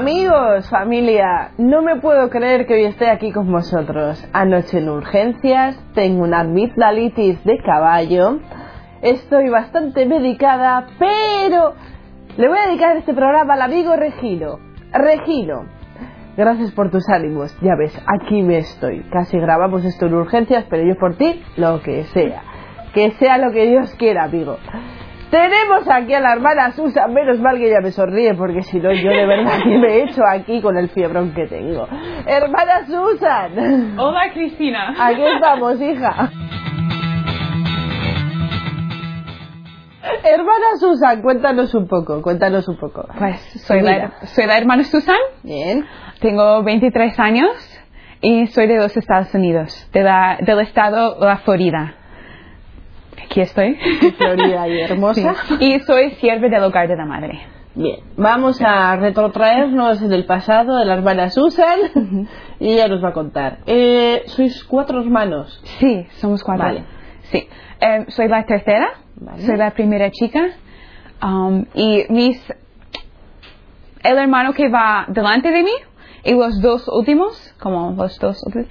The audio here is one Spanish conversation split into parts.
Amigos, familia, no me puedo creer que hoy esté aquí con vosotros. Anoche en urgencias, tengo una amigdalitis de caballo, estoy bastante medicada, pero le voy a dedicar este programa al amigo Regino. Regino, gracias por tus ánimos. Ya ves, aquí me estoy. Casi grabamos esto en urgencias, pero yo por ti, lo que sea. Que sea lo que Dios quiera, amigo. Tenemos aquí a la hermana Susan, menos mal que ella me sonríe porque si no yo de verdad que me he hecho aquí con el fiebrón que tengo. Hermana Susan. Hola Cristina. Aquí estamos, hija. Hermana Susan, cuéntanos un poco, cuéntanos un poco. Pues soy la, soy la hermana Susan. Bien. Tengo 23 años y soy de los Estados Unidos, de la, del estado la Florida. Aquí estoy. Florida y hermosa. Sí. Y soy sierve del hogar de la madre. Bien, vamos a retrotraernos en el pasado de la hermana Susan y ella nos va a contar. Eh, ¿Sois cuatro hermanos? Sí, somos cuatro. Vale. Sí. Eh, soy la tercera, Vale. soy la primera chica. um, y mis. El hermano que va delante de mí y los dos últimos, como los dos últimos,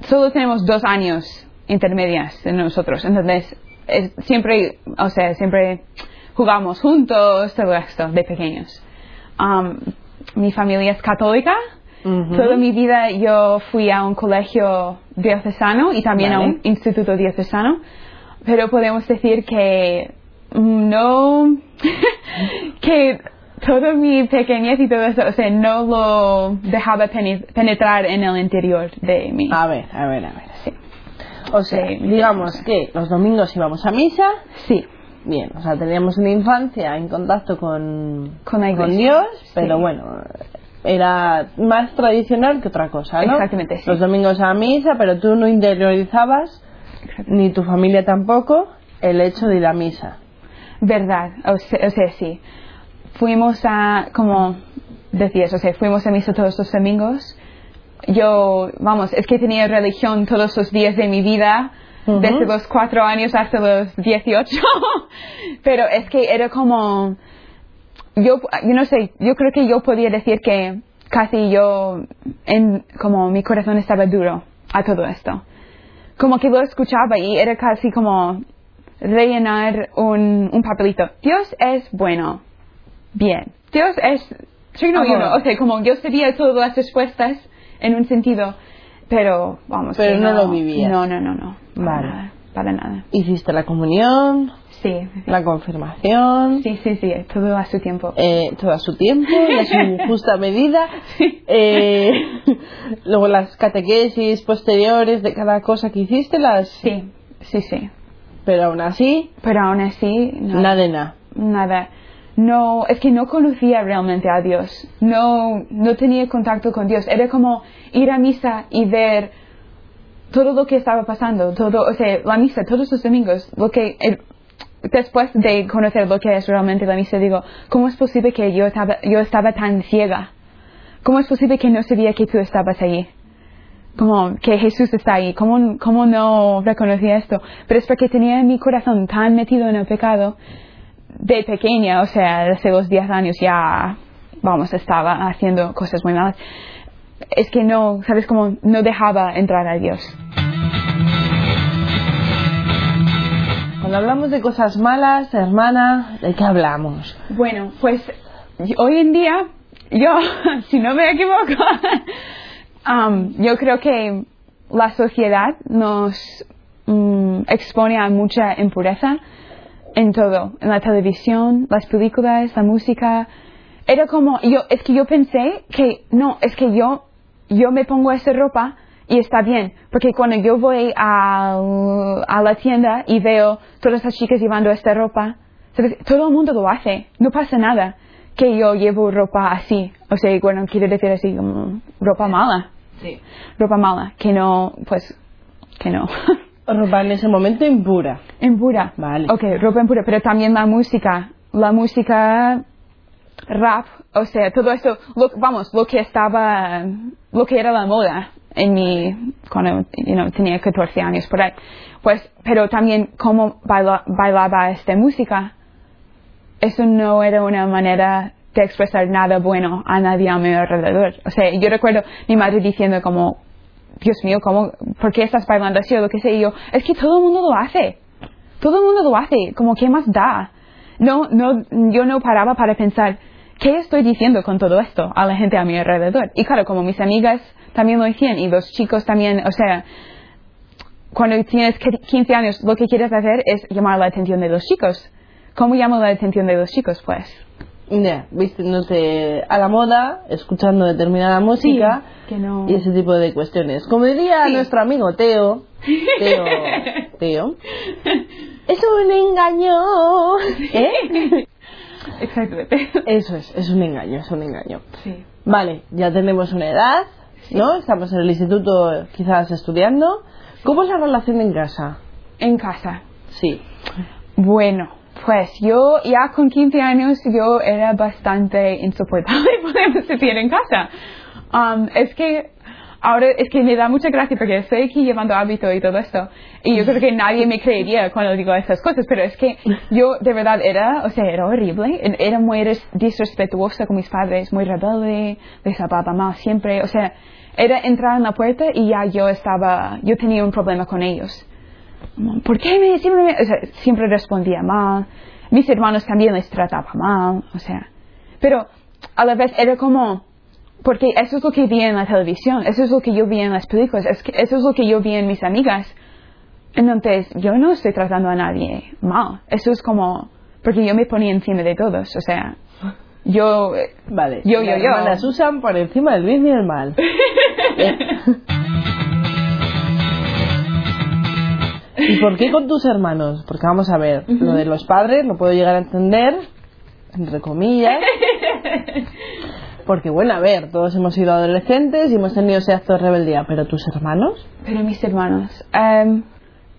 solo tenemos dos años intermedias de nosotros. Entonces, es- siempre, o sea, siempre jugamos juntos, todo esto, de pequeños. Um, mi familia es católica. Ujú. Toda mi vida yo fui a un colegio diocesano y también a Vale. un instituto diocesano, pero podemos decir que no, que toda mi pequeñez y todo eso, o sea, no lo dejaba pene- penetrar en el interior de mí. A ver, a ver, a ver. Sí. O sea, digamos que los domingos íbamos a misa. Sí, Bien, o sea, teníamos una infancia en contacto con, Con iglesia. Dios, Sí. pero bueno, era más tradicional que otra cosa, ¿no? Exactamente, sí. Los domingos a misa, pero tú no interiorizabas, ni tu familia tampoco, el hecho de ir a misa. verdad, o sea, o sea, sí. Fuimos a, como decías, o sea, fuimos a misa todos los domingos. Yo, vamos, es que tenía religión todos los días de mi vida, desde los cuatro años hasta los 18. Pero es que era como, yo, yo no sé, yo creo que yo podía decir que casi yo, en, como mi corazón estaba duro a todo esto. Como que lo escuchaba y era casi como rellenar un, un papelito. Dios es bueno. Bien. Dios es signo uno. O sea, como yo sabía todas las respuestas en un sentido, pero vamos. Pero que no lo vivías. No, no, no, no. Para Vale. nada. Para nada. Hiciste la comunión, Sí. la confirmación, Sí, sí, sí. Todo a su tiempo. eh, todo a su tiempo a su justa medida. Sí. Eh, luego las catequesis posteriores de cada cosa que hiciste, las... Sí, sí, sí. Pero aún así, Pero aún así, no. nada de nada. nada. No, es que no conocía realmente a Dios. No, no tenía contacto con Dios. Era como ir a misa y ver todo lo que estaba pasando, todo, o sea, la misa todos los domingos, lo que después de conocer lo que es realmente la misa, digo, ¿cómo es posible que yo estaba, yo estaba tan ciega? ¿Cómo es posible que no sabía que tú estabas allí? Como que Jesús está ahí, ¿cómo, cómo no reconocía esto? Pero es porque tenía mi corazón tan metido en el pecado de pequeña, o sea, desde los 10 años ya, vamos, estaba haciendo cosas muy malas. Es que no, ¿sabes? Como no dejaba entrar a Dios. Cuando hablamos de cosas malas, hermana, ¿de qué hablamos? Bueno, pues hoy en día, yo, si no me equivoco, um, yo creo que la sociedad nos mm, expone a mucha impureza en todo, en la televisión, las películas, la música. Era como, yo, es que yo pensé que, no, es que yo, yo me pongo esa ropa y está bien, porque cuando yo voy al- a la tienda y veo todas las chicas llevando esta ropa, ¿sabes? todo el mundo lo hace, no pasa nada que yo llevo ropa así, o sea, bueno, quiero decir así, como ropa mala, Sí. ropa mala, que no, pues, que no. Ropa en ese momento impura. Impura. Vale. Ok, ropa impura, pero también la música. La música rap, o sea, todo esto, lo- vamos, lo que estaba, lo que era la moda en mi, cuando you know, tenía 14 años por ahí. Pues, pero también cómo baila- bailaba esta música, eso no era una manera de expresar nada bueno a nadie a mi alrededor. O sea, yo recuerdo mi madre diciendo como, Dios mío, ¿cómo, ¿por qué estás bailando así o lo que sé? Yo, es que todo el mundo lo hace. Todo el mundo lo hace. Como, ¿qué más da? No, no, yo no paraba para pensar, ¿qué estoy diciendo con todo esto a la gente a mi alrededor? Y claro, como mis amigas también lo decían y los chicos también, o sea, cuando tienes 15 años lo que quieres hacer es llamar la atención de los chicos. ¿Cómo llamo la atención de los chicos? Pues Ya, vistiéndote a la moda, escuchando determinada música que no... y ese tipo de cuestiones. Como diría Sí. nuestro amigo Teo, Teo, Teo, es un engaño. ¿Eh? Exactamente. Eso es, es un engaño, es un engaño. Sí. Vale, ya tenemos una edad, ¿no? Estamos en el instituto quizás estudiando. ¿Cómo es la relación en casa? En casa. Sí. Bueno, pues yo ya con 15 años yo era bastante insoportable, podemos decir, en casa. Um, es que ahora es que me da mucha gracia porque estoy aquí llevando hábito y todo esto. Y yo creo que nadie me creería cuando digo estas cosas, pero es que yo de verdad era, o sea, era horrible. Era muy res- disrespetuosa con mis padres, muy rebelde, les hablaba mal siempre. O sea, era entrar en la puerta y ya yo estaba, yo tenía un problema con ellos. ¿Por qué me siempre, me- o sea, siempre respondía mal? Mis hermanos también les trataba mal, o sea. Pero a la vez era como, porque eso es lo que vi en la televisión, eso es lo que yo vi en las películas, eso es lo que yo vi en mis amigas. Entonces, yo no estoy tratando a nadie mal. Eso es como, porque yo me ponía encima de todos, o sea, yo, Vale. Yo, yo, Las yo. hermanas usan por encima del bien y el mal. por qué con tus hermanos? Porque vamos a ver, lo de los padres lo puedo llegar a entender, entre comillas. Porque bueno, a ver, todos hemos sido adolescentes y hemos tenido ese acto de rebeldía, pero tus hermanos, Pero mis hermanos, em,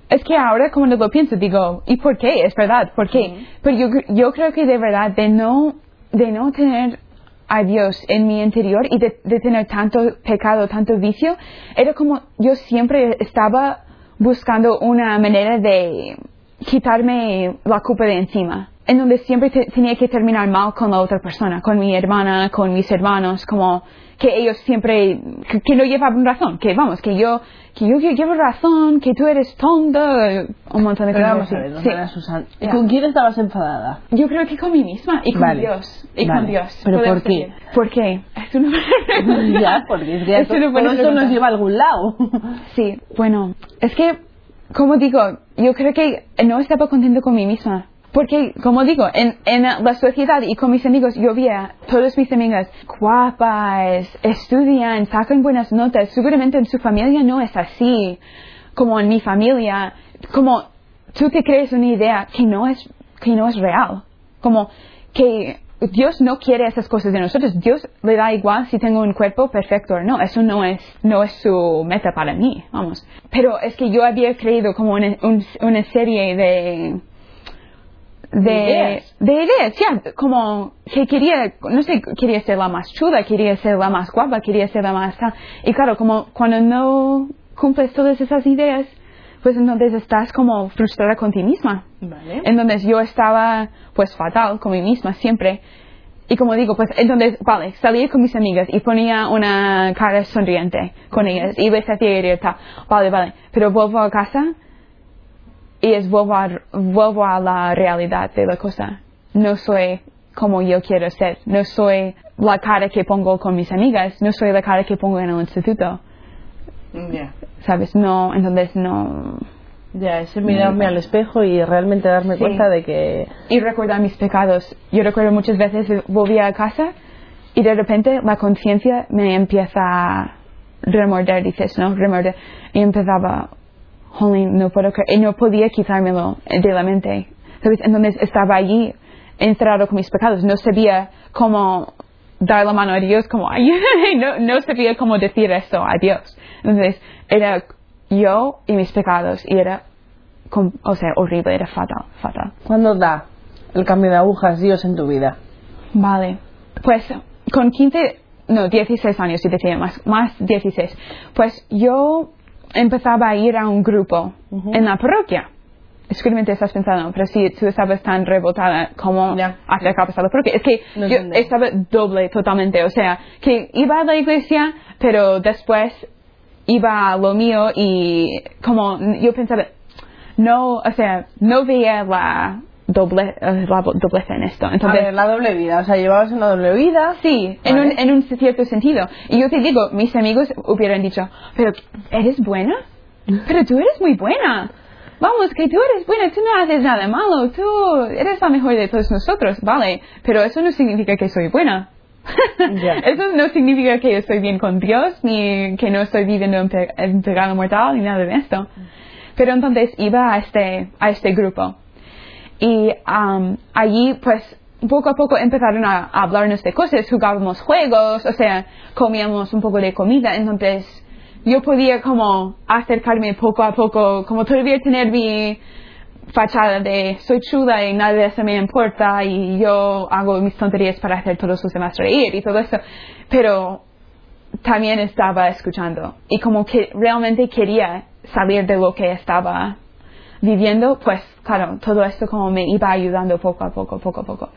es que ahora cuando lo pienso digo, ¿y por qué? Es verdad, ¿por qué? Pero yo, yo creo que de verdad de no, de no tener a Dios en mi interior y de, de tener tanto pecado, tanto vicio, era como yo siempre estaba buscando una manera de quitarme la culpa de encima. En donde siempre te- tenía que terminar mal con la otra persona, con mi hermana, con mis hermanos, como que ellos siempre, que, que no llevaban razón, que vamos, que yo, que yo, que llevo razón, que tú eres tonta, un montón de pero cosas. vamos así. a ver, Sí. hermana Susan, Ya. ¿con quién estabas enfadada? Yo creo que con mí misma y con Vale. Dios. Y Vale. con Dios. ¿Pero por qué? decir. ¿Por qué? Es una ya, porque es que Es una buena esto nos lleva a algún lado. Sí, bueno, es que, como digo, yo creo que no estaba contento con mí misma. Porque, como digo, en, en la sociedad y con mis amigos, yo veía todas mis amigas guapas, estudian, sacan buenas notas. Seguramente en su familia no es así, como en mi familia. Como tú te crees una idea que no es, que no es real. Como que Dios no quiere esas cosas de nosotros. Dios le da igual si tengo un cuerpo perfecto o no. Eso no es, no es su meta para mí, vamos. Pero es que yo había creído como una, un- una serie de, De de, ideas. de ideas, ya, como que quería, no sé, quería ser la más chula, quería ser la más guapa, quería ser la más tal. Y claro, como cuando no cumples todas esas ideas, pues entonces estás como frustrada con ti misma. Vale. Entonces yo estaba pues fatal con mí misma siempre. Y como digo, pues entonces, vale, salía con mis amigas y ponía una cara sonriente con ellas y les hacía ir y tal. Vale, vale, pero vuelvo a casa y es vuelvo a, vuelvo a la realidad de la cosa. No soy como yo quiero ser. No soy la cara que pongo con mis amigas. No soy la cara que pongo en el instituto. Ya. ¿Sabes? No, entonces no. Ya, ese mirarme al espejo y realmente darme Sí. cuenta de que y recordar mis pecados. Yo recuerdo muchas veces volvía a casa y de repente la conciencia me empieza a remorder, dices, ¿no? Remorder. Y empezaba, holy, no puedo creer, y no podía quitármelo de la mente. ¿Sabes? Entonces estaba allí encerrado con mis pecados. No sabía cómo dar la mano a Dios, como, ay, no, no sabía cómo decir esto a Dios. Entonces era yo y mis pecados y era, o sea, horrible, era fatal, fatal. ¿Cuándo da el cambio de agujas Dios en tu vida? Vale. Pues con 15, no, 16 años, si decía más, más 16. Pues yo empezaba a ir a un grupo Ujú. en la parroquia. seguramente estás pensando, pero si tú estabas tan rebotada, ¿cómo Ya. hacer que ha pasado? Porque es que No yo entendí. estaba doble totalmente, o sea, que iba a la iglesia, pero después iba a lo mío y como yo pensaba, no, o sea, no veía la doble, eh, la dobleza en esto. A Entonces, ver, la doble vida, o sea, llevabas una doble vida. Sí, en, un, en un cierto sentido. Y yo te digo, mis amigos hubieran dicho, pero ¿eres buena? Pero tú eres muy buena. Vamos, que tú eres buena, tú no haces nada malo, tú eres la mejor de todos nosotros, vale, pero eso no significa que soy buena. Eso no significa que estoy bien con Dios, ni que no estoy viviendo en, pe- en pecado mortal, ni nada de esto. Pero entonces iba a este, a este grupo. Y am, allí, pues, poco a poco empezaron a, hablarnos de cosas, jugábamos juegos, o sea, comíamos un poco de comida, entonces yo podía como acercarme poco a poco, como todavía tener mi fachada de soy chula y nada de eso me importa y yo hago mis tonterías para hacer todos los demás reír y todo eso, pero también estaba escuchando y como que realmente quería salir de lo que estaba viviendo, pues claro, todo esto como me iba ayudando poco a poco, poco a poco.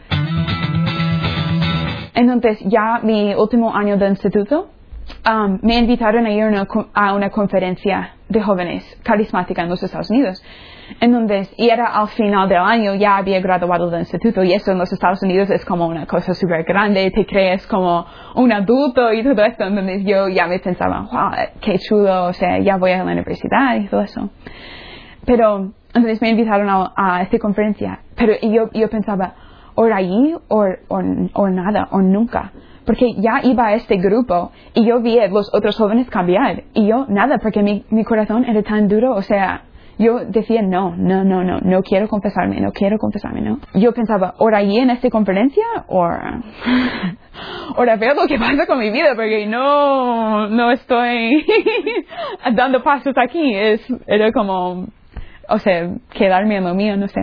Entonces ya mi último año de instituto, um, me invitaron a ir una, a una conferencia de jóvenes carismática en los Estados Unidos. Entonces, y era al final del año, ya había graduado del instituto y eso en los Estados Unidos es como una cosa súper grande, te crees como un adulto y todo esto. Entonces yo ya me pensaba, wow, qué chulo, o sea, ya voy a la universidad y todo eso. Pero entonces me invitaron a, a esta conferencia, pero yo, yo pensaba, o allí o, o, nada, o nunca. Porque ya iba a este grupo y yo vi a los otros jóvenes cambiar. Y yo nada, porque mi, mi corazón era tan duro, o sea, yo decía no, no, no, no, no quiero confesarme, no quiero confesarme, no. Yo pensaba, o allí en esta conferencia o ahora ver lo que pasa con mi vida porque no, no estoy dando pasos aquí, es, era como o sea, quedarme en lo mío, no sé.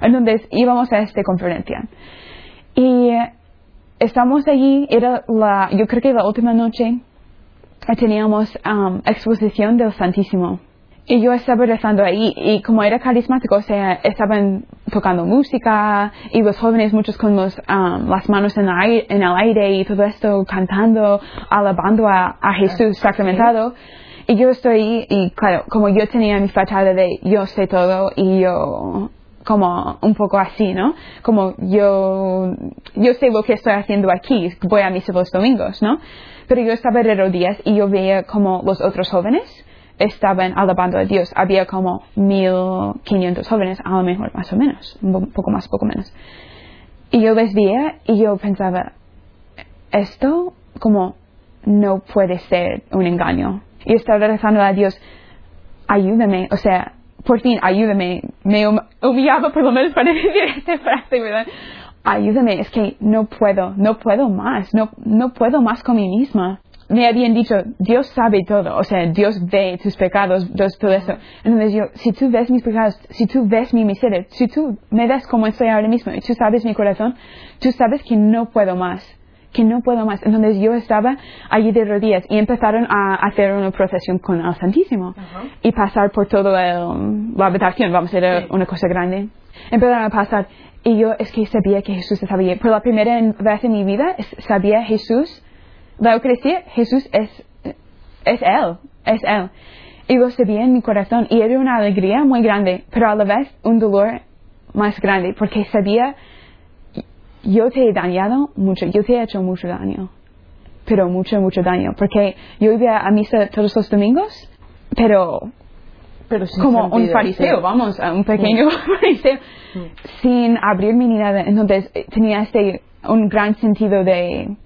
Entonces íbamos a esta conferencia y eh, estamos allí, era la, yo creo que la última noche teníamos um, exposición del Santísimo. Y yo estaba rezando ahí y como era carismático, o sea, estaban tocando música y los jóvenes muchos con los, um, las manos en, el aire, en el aire y todo esto cantando, alabando a, a Jesús sacramentado. Y yo estoy y claro, como yo tenía mi fachada de yo sé todo y yo como un poco así, ¿no? Como yo, yo sé lo que estoy haciendo aquí, voy a misa los domingos, ¿no? Pero yo estaba de rodillas y yo veía como los otros jóvenes estaban alabando a Dios. Había como 1500 jóvenes, a lo mejor más o menos, un poco más, poco menos. Y yo les veía y yo pensaba, esto como no puede ser un engaño. Y estaba rezando a Dios, ayúdame, o sea, por fin, ayúdame. Me he hum- humillado por lo menos para decir esta frase, ¿verdad? Ayúdame, es que no puedo, no puedo más, no, no puedo más con mí misma. Me habían dicho, Dios sabe todo, o sea, Dios ve tus pecados, Dios todo eso. Entonces yo, si tú ves mis pecados, si tú ves mi miseria, si tú me ves como estoy ahora mismo y tú sabes mi corazón, tú sabes que no puedo más que no puedo más. Entonces yo estaba allí de rodillas y empezaron a hacer una procesión con el Santísimo y pasar por toda la habitación, vamos, era Sí. una cosa grande. Empezaron a pasar y yo es que sabía que Jesús estaba allí. Por la primera vez en mi vida sabía Jesús, la Eucaristía, Jesús es, es Él, es Él. Y lo sabía en mi corazón y era una alegría muy grande, pero a la vez un dolor más grande porque sabía yo te he dañado mucho, yo te he hecho mucho daño, pero mucho, mucho daño, porque yo iba a misa todos los domingos, pero Pero como un sentido, fariseo, sí. vamos, un pequeño fariseo, sin abrirme ni nada. Entonces eh, tenía este, un gran sentido de,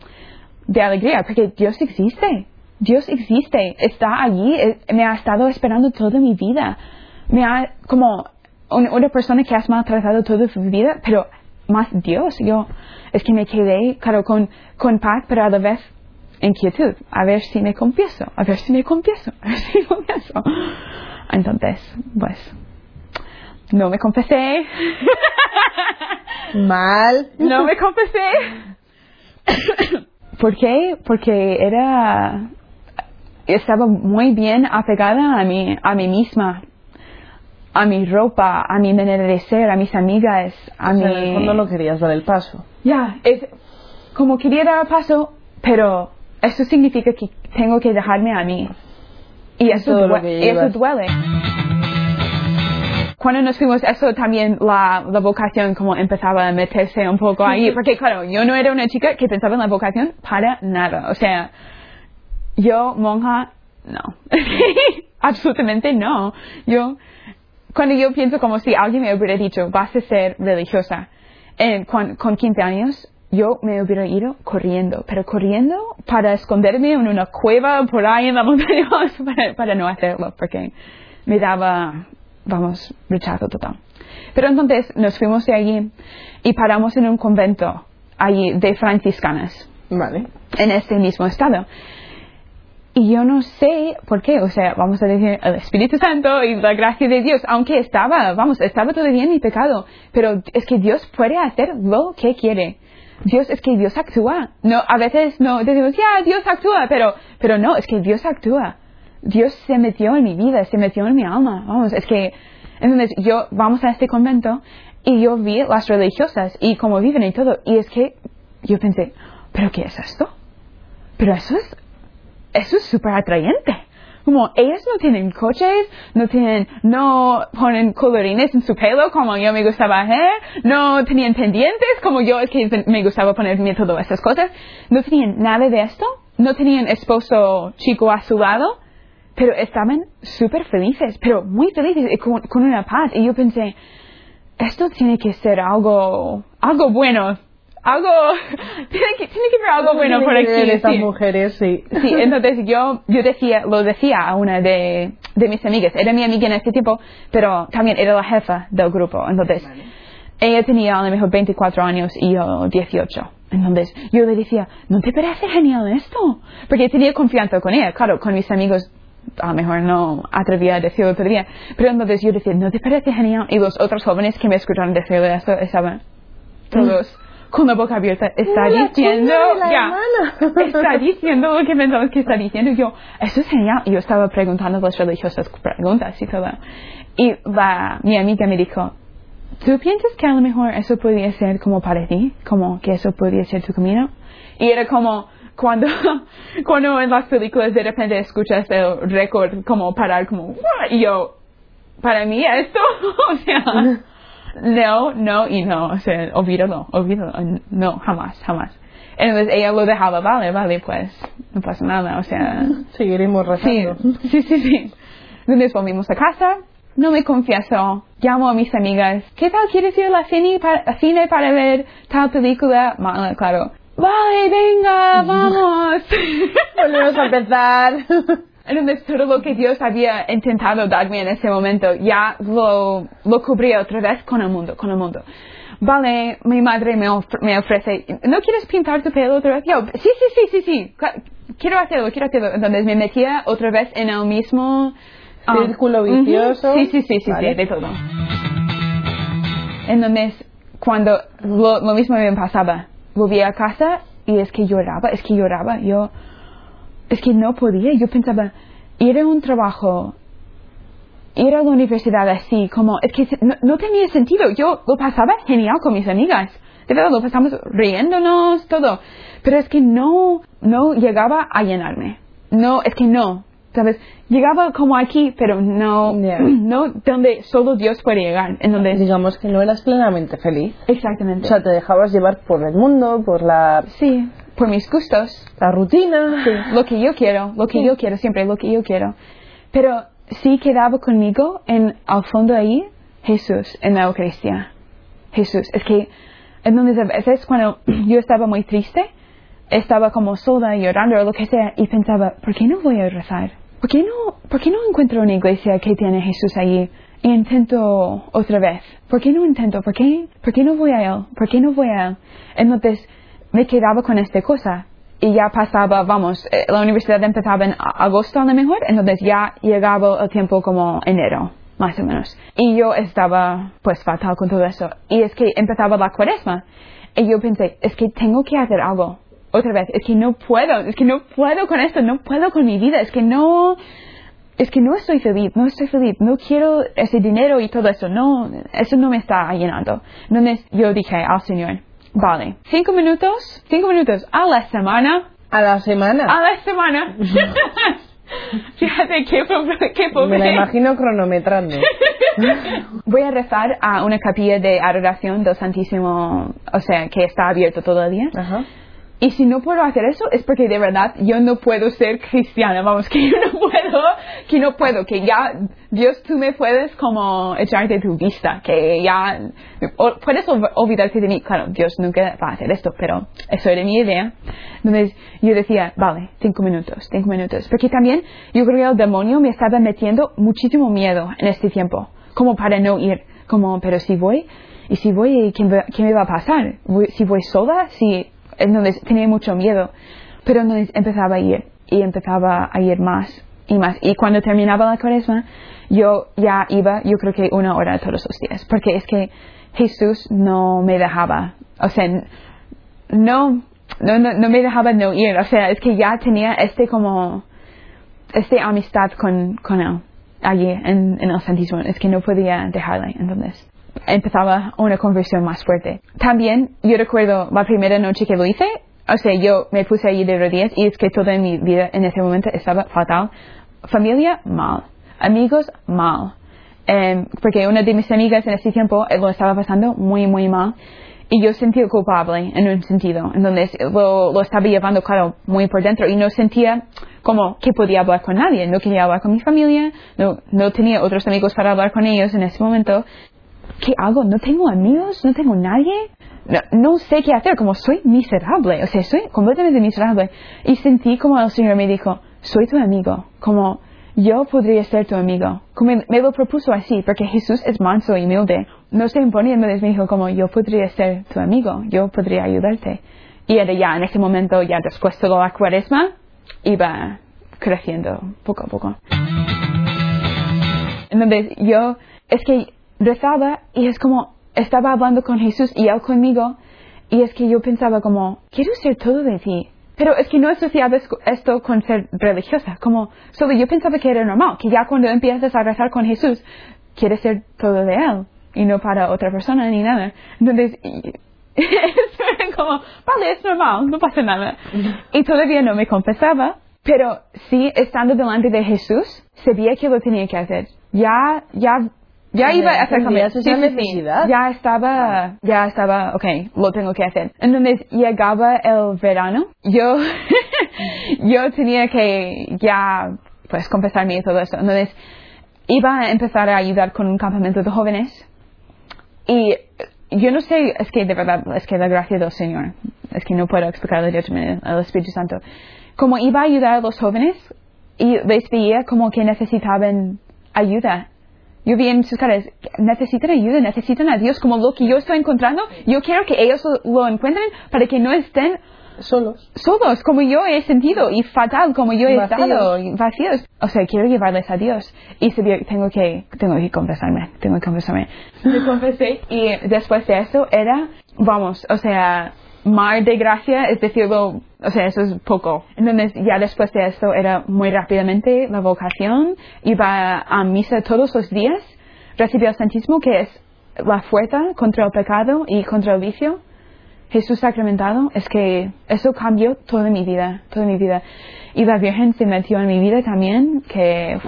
de alegría, porque Dios existe, Dios existe, está allí, eh, me ha estado esperando toda mi vida, me ha, como un- una persona que has maltratado toda tu vida, pero más Dios, yo, es que me quedé, claro, con, con paz, pero a la vez inquietud, a ver si me confieso, a ver si me confieso, a ver si me confieso. Entonces, pues, no me confesé, Mal. no me confesé. ¿Por qué? Porque era, estaba muy bien apegada a mí, a mí misma. A mi ropa, a mi manera de ser, a mis amigas, a O mi... sea, en el fondo no querías dar el paso. Ya, es como quería dar paso, pero eso significa que tengo que dejarme a mí. Y eso, Todo lo due- que y eso duele. Cuando nos fuimos, eso también la, la vocación como empezaba a meterse un poco ahí, porque claro, yo no era una chica que pensaba en la vocación para nada. O sea, yo, monja, no. Absolutamente no. Yo, cuando yo pienso como si alguien me hubiera dicho, vas a ser religiosa, eh, con, con 15 años, yo me hubiera ido corriendo, pero corriendo para esconderme en una cueva por ahí en la montaña para, para no hacerlo, porque me daba, vamos, rechazo total. Pero entonces nos fuimos de allí y paramos en un convento allí de franciscanas Vale. en este mismo estado. Y yo no sé por qué, o sea, vamos a decir el Espíritu Santo y la gracia de Dios, aunque estaba, vamos, estaba todavía en mi pecado, pero es que Dios puede hacer lo que quiere. Dios es que Dios actúa. No, a veces no decimos, ya, Dios actúa, pero, pero no, es que Dios actúa. Dios se metió en mi vida, se metió en mi alma. Vamos, es que, entonces yo, vamos a este convento y yo vi las religiosas y cómo viven y todo. Y es que yo pensé, ¿pero qué es esto? Pero eso es, eso es súper atrayente. Como ellas no tienen coches, no tienen, no ponen colorines en su pelo como yo me gustaba hacer, no tenían pendientes como yo es que me gustaba ponerme todas esas cosas, no tenían nada de esto, no tenían esposo chico a su lado, pero estaban súper felices, pero muy felices y con, con una paz. Y yo pensé, esto tiene que ser algo, algo bueno, algo, tiene que, tiene que haber algo bueno por aquí. Estas sí. mujeres, sí. Sí, entonces yo, yo decía, lo decía a una de, de mis amigas, era mi amiga en ese tiempo, pero también era la jefa del grupo, entonces ella tenía a lo mejor 24 años y yo 18. Entonces yo le decía, ¿no te parece genial esto? Porque tenía confianza con ella, claro, con mis amigos a lo mejor no atrevía a decirlo todavía, pero entonces yo decía, ¿no te parece genial? Y los otros jóvenes que me escucharon decirle esto estaban todos con la boca abierta, está diciendo, ya, está diciendo lo que pensamos que está diciendo. Y yo, eso es genial. Y yo estaba preguntando las religiosas preguntas y todo. Y la, mi amiga me dijo, ¿tú piensas que a lo mejor eso podría ser como para ti? Como que eso podría ser tu camino? Y era como, cuando, cuando en las películas de repente escuchas el récord como parar como, y yo, para mí esto, o sea, no, no y no, o sea, olvídalo, olvídalo, no, jamás, jamás. Entonces ella lo dejaba, vale, vale, pues, no pasa nada, o sea, Seguiremos sí, rezando. sí, sí, sí. Entonces volvimos a casa, no me confieso, llamo a mis amigas, ¿qué tal quieres ir a la cine para, a cine para ver tal película? Mala, claro. Vale, venga, vamos. Volvemos a empezar. Entonces todo lo que Dios había intentado darme en ese momento ya lo, lo cubría otra vez con el mundo, con el mundo. Vale, mi madre me, of- me ofrece, ¿no quieres pintar tu pelo otra vez? Yo, sí, sí, sí, sí, sí, quiero hacerlo, quiero hacerlo. Entonces me metía otra vez en el mismo... ah, Círculo vicioso. Sí, sí, sí, sí, Vale. sí, de todo. Entonces, cuando lo, lo mismo me pasaba, volvía a casa y es que lloraba, es que lloraba, yo es que no podía. Yo pensaba, ir a un trabajo, ir a la universidad así, como, es que no, no tenía sentido. Yo lo pasaba genial con mis amigas. De verdad, lo pasamos riéndonos, todo. Pero es que no, no llegaba a llenarme. No, es que no. ¿Sabes? Llegaba como aquí, pero no, no donde solo Dios puede llegar. En donde, Digamos que no eras plenamente feliz. exactamente. O sea, te dejabas llevar por el mundo, por la, sí, por mis gustos. la rutina. Sí, lo que yo quiero, lo que Sí. yo quiero, siempre lo que yo quiero. Pero sí quedaba conmigo en al fondo ahí Jesús en la Eucaristía. Jesús. Es que entonces a veces cuando yo estaba muy triste, estaba como sola llorando o lo que sea y pensaba, ¿por qué no voy a rezar? ¿Por qué no, por qué no encuentro una iglesia que tiene Jesús allí? Y intento otra vez. ¿Por qué no intento? ¿Por qué, ¿Por qué no voy a Él? ¿Por qué no voy a Él? Entonces me quedaba con esta cosa y ya pasaba, vamos, eh, la universidad empezaba en agosto a lo mejor, entonces ya llegaba el tiempo como enero, más o menos. Y yo estaba pues fatal con todo eso. Y es que empezaba la cuaresma. Y yo pensé, es que tengo que hacer algo. Otra vez, es que no puedo, es que no puedo con esto, no puedo con mi vida, es que no, es que no estoy feliz, no estoy feliz, no quiero ese dinero y todo eso, no, eso no me está llenando. Entonces yo dije al Señor, vale, cinco minutos, cinco minutos a la semana. A la semana. A la semana. Fíjate qué, qué pobre. Me la imagino cronometrando. Voy a rezar a una capilla de adoración del Santísimo, o sea, que está abierto todo el día. Ajá. Y si no puedo hacer eso es porque de verdad yo no puedo ser cristiana, vamos, que yo no puedo, que no puedo, que ya Dios tú me puedes como echar de tu vista, que ya puedes olvidarte de mí. Claro, Dios nunca va a hacer esto, pero eso era mi idea. Entonces yo decía, vale, cinco minutos, cinco minutos. Porque también yo creo que el demonio me estaba metiendo muchísimo miedo en este tiempo, como para no ir, como, pero si voy, y si voy, ¿qué, qué me va a pasar? Si voy sola, si entonces tenía mucho miedo, pero entonces empezaba a ir y empezaba a ir más y más. Y cuando terminaba la cuaresma, yo ya iba, yo creo que una hora todos los días, porque es que Jesús no me dejaba, o sea, no, no, no, me dejaba no ir, o sea, es que ya tenía este como, este amistad con, con él allí en, en el Santísimo, es que no podía dejarle, entonces empezaba una conversión más fuerte. También yo recuerdo la primera noche que lo hice, o sea, yo me puse allí de rodillas y es que toda mi vida en ese momento estaba fatal. Familia, mal. Amigos, mal. Em, porque una de mis amigas en ese tiempo eh, lo estaba pasando muy, muy mal. Y yo sentía culpable en un sentido. Entonces lo, lo estaba llevando, claro, muy por dentro y no sentía como que podía hablar con nadie. No quería hablar con mi familia, no, no tenía otros amigos para hablar con ellos en ese momento. ¿Qué hago? ¿No tengo amigos? ¿No tengo nadie? No, sé qué hacer, como soy miserable, o sea, soy completamente miserable. Y sentí como el Señor me dijo, soy tu amigo, como yo podría ser tu amigo. Como me lo propuso así, porque Jesús es manso y humilde. No se imponía, me dijo como yo podría ser tu amigo, yo podría ayudarte. Y era ya en ese momento, ya después de la cuaresma, iba creciendo poco a poco. Entonces yo, es que rezaba y es como estaba hablando con Jesús y él conmigo y es que yo pensaba como, quiero ser todo de ti. Pero es que no asociaba esto con ser religiosa, como solo yo pensaba que era normal, que ya cuando empiezas a rezar con Jesús, quieres ser todo de Él y no para otra persona ni nada. Entonces, es como, vale, es normal, no pasa nada. Y todavía no me confesaba, pero sí, estando delante de Jesús, sabía que lo tenía que hacer. Ya, ya ya iba a hacer cambios. Sí, necesidad. Ya estaba, ya estaba, ok, lo tengo que hacer. Entonces llegaba el verano, yo, yo tenía que ya, pues, confesarme y todo eso. Entonces iba a empezar a ayudar con un campamento de jóvenes y yo no sé, es que de verdad, es que la gracia del Señor, es que no puedo explicarlo directamente al Espíritu Santo. Como iba a ayudar a los jóvenes y les veía como que necesitaban ayuda yo vi en sus caras, necesitan ayuda, necesitan a Dios como lo que yo estoy encontrando. Yo quiero que ellos lo encuentren para que no estén solos. Solos, como yo he sentido, y fatal, como yo he estado, vacíos. O sea, quiero llevarles a Dios. Y tengo que, tengo que confesarme, tengo que confesarme. Me confesé, y después de eso era, vamos, o sea, mar de gracia, es decirlo, o sea, eso es poco. Entonces, ya después de esto era muy rápidamente la vocación, iba a misa todos los días, recibí el santísimo, que es la fuerza contra el pecado y contra el vicio. Jesús sacramentado, es que eso cambió toda mi vida, toda mi vida. Y la Virgen se metió en mi vida también, que...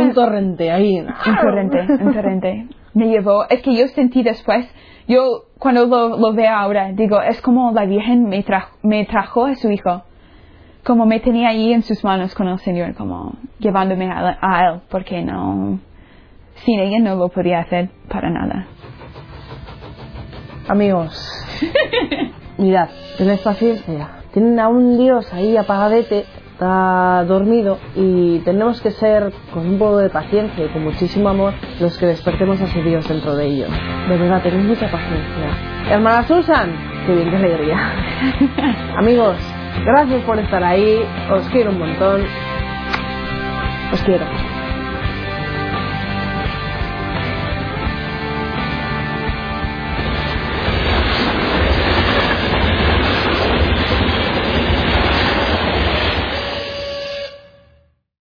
un torrente ahí. Un torrente, un torrente. Me llevó, es que yo sentí después, yo cuando lo, veo ahora, digo, es como la Virgen me, me trajo a su hijo, como me tenía ahí en sus manos con el Señor, como llevándome a, Él, porque no, sin ella no lo podía hacer para nada. Amigos, mirad, paciencia. Tienen a un Dios ahí apagadete está dormido y tenemos que ser con un poco de paciencia y con muchísimo amor los que despertemos a ese Dios dentro de ellos. De verdad, tened mucha paciencia. Hermana Susan, qué bien, qué alegría. Amigos, gracias por estar ahí, os quiero un montón. Os quiero.